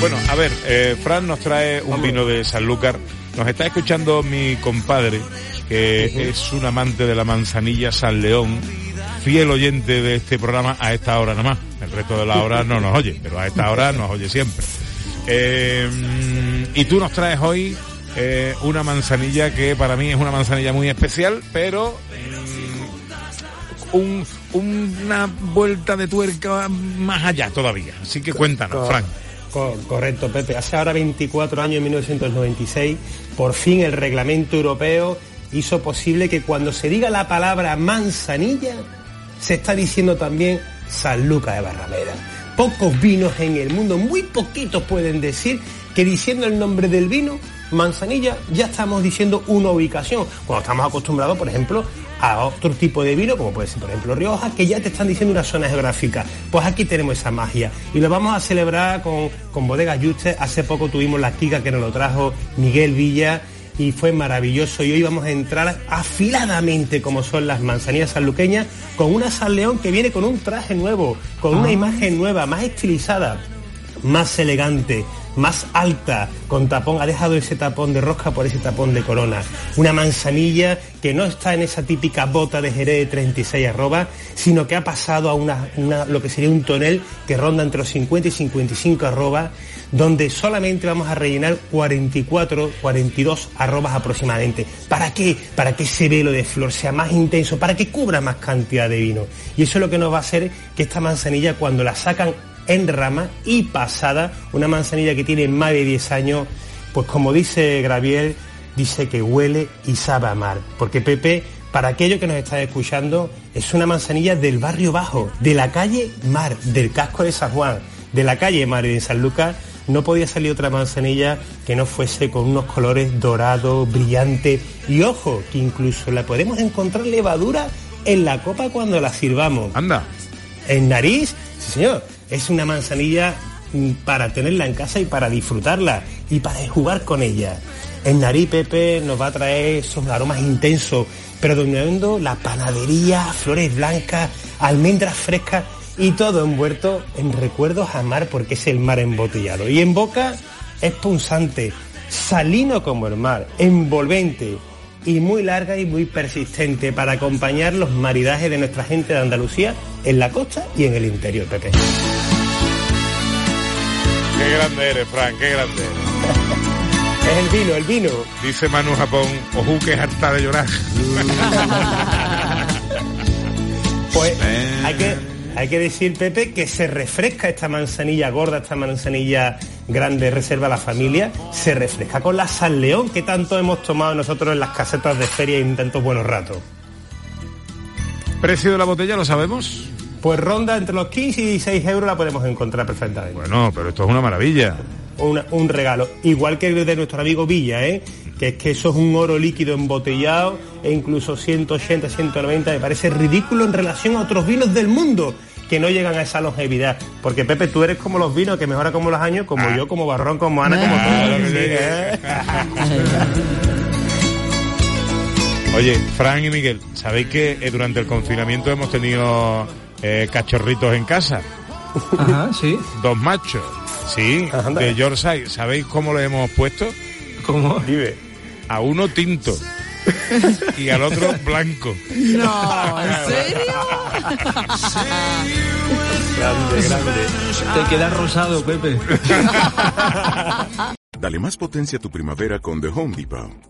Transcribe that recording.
Bueno, a ver, eh, Fran nos trae un vino de Sanlúcar. Nos está escuchando mi compadre, que es un amante de la manzanilla San León, fiel oyente de este programa a esta hora nomás. El resto de la hora no nos oye, pero a esta hora nos oye siempre. Eh, y tú nos traes hoy eh, una manzanilla que para mí es una manzanilla muy especial, pero mm, un, una vuelta de tuerca más allá todavía. Así que cuéntanos, Frank. Co- Correcto, Pepe. Hace ahora 24 años, en 1996, por fin el reglamento europeo hizo posible que cuando se diga la palabra manzanilla, se está diciendo también San Lucas de Barrameda. Pocos vinos en el mundo, muy poquitos pueden decir que diciendo el nombre del vino, manzanilla, ya estamos diciendo una ubicación. Cuando estamos acostumbrados, por ejemplo, a otro tipo de vino, como puede ser, por ejemplo, Rioja, que ya te están diciendo una zona geográfica. Pues aquí tenemos esa magia. Y lo vamos a celebrar con, con Bodegas Juste. Hace poco tuvimos la Kika que nos lo trajo Miguel Villa y fue maravilloso. Y hoy vamos a entrar afiladamente, como son las manzanillas sanluqueñas, con una San León que viene con un traje nuevo, con una imagen nueva, más estilizada, más elegante, más alta, con tapón, ha dejado ese tapón de rosca por ese tapón de corona. Una manzanilla que no está en esa típica bota de Jerez de 36 arroba, sino que ha pasado a una, una- lo que sería un tonel que ronda entre los 50 y 55 arroba, donde solamente vamos a rellenar 44, 42 arrobas aproximadamente. ¿Para qué? Para que ese velo de flor sea más intenso, para que cubra más cantidad de vino. Y eso es lo que nos va a hacer que esta manzanilla cuando la sacan en rama y pasada, una manzanilla que tiene más de 10 años, pues como dice Graviel, dice que huele y sabe a mar. Porque Pepe, para aquellos que nos están escuchando, es una manzanilla del barrio bajo, de la calle Mar, del casco de San Juan, de la calle Mar y de San Lucas, no podía salir otra manzanilla que no fuese con unos colores dorados, brillantes. Y ojo, que incluso la podemos encontrar levadura en la copa cuando la sirvamos. Anda. En nariz, sí señor, es una manzanilla mm, para tenerla en casa y para disfrutarla y para jugar con ella. En nariz Pepe nos va a traer esos aromas intensos, predominando la panadería, flores blancas, almendras frescas y todo envuelto en recuerdos a mar porque es el mar embotellado. Y en boca es punzante, salino como el mar, envolvente y muy larga y muy persistente para acompañar los maridajes de nuestra gente de Andalucía en la costa y en el interior, Pepe. Qué grande eres, Frank, qué grande eres. Es el vino, el vino. Dice Manu Japón, ojú que es harta de llorar. Pues hay que, hay que decir, Pepe, que se refresca esta manzanilla gorda, esta manzanilla grande, reserva a la familia, se refresca con la San León que tanto hemos tomado nosotros en las casetas de feria y en tantos buenos ratos. ¿Precio de la botella lo sabemos? Pues ronda entre los 15 y 16 euros la podemos encontrar perfectamente. Bueno, pero esto es una maravilla. Una- un regalo. Igual que el de nuestro amigo Villa, ¿eh? Que es que eso es un oro líquido embotellado e incluso 180, 190, me parece ridículo en relación a otros vinos del mundo que no llegan a esa longevidad. Porque Pepe, tú eres como los vinos que mejora como los años, como yo, como Barrón, como Ana, como Sí, sí. ¿eh? Oye, Fran y Miguel, ¿sabéis que eh, durante el confinamiento hemos tenido eh, cachorritos en casa? Ajá, sí. Dos machos. Sí, Anda. de Yorkshire. ¿Sabéis cómo lo hemos puesto? ¿Cómo? Dime. A uno tinto y al otro blanco. No, ¿en serio? Grande, grande. Te queda rosado, Pepe. Dale más potencia a tu primavera con The Home Depot.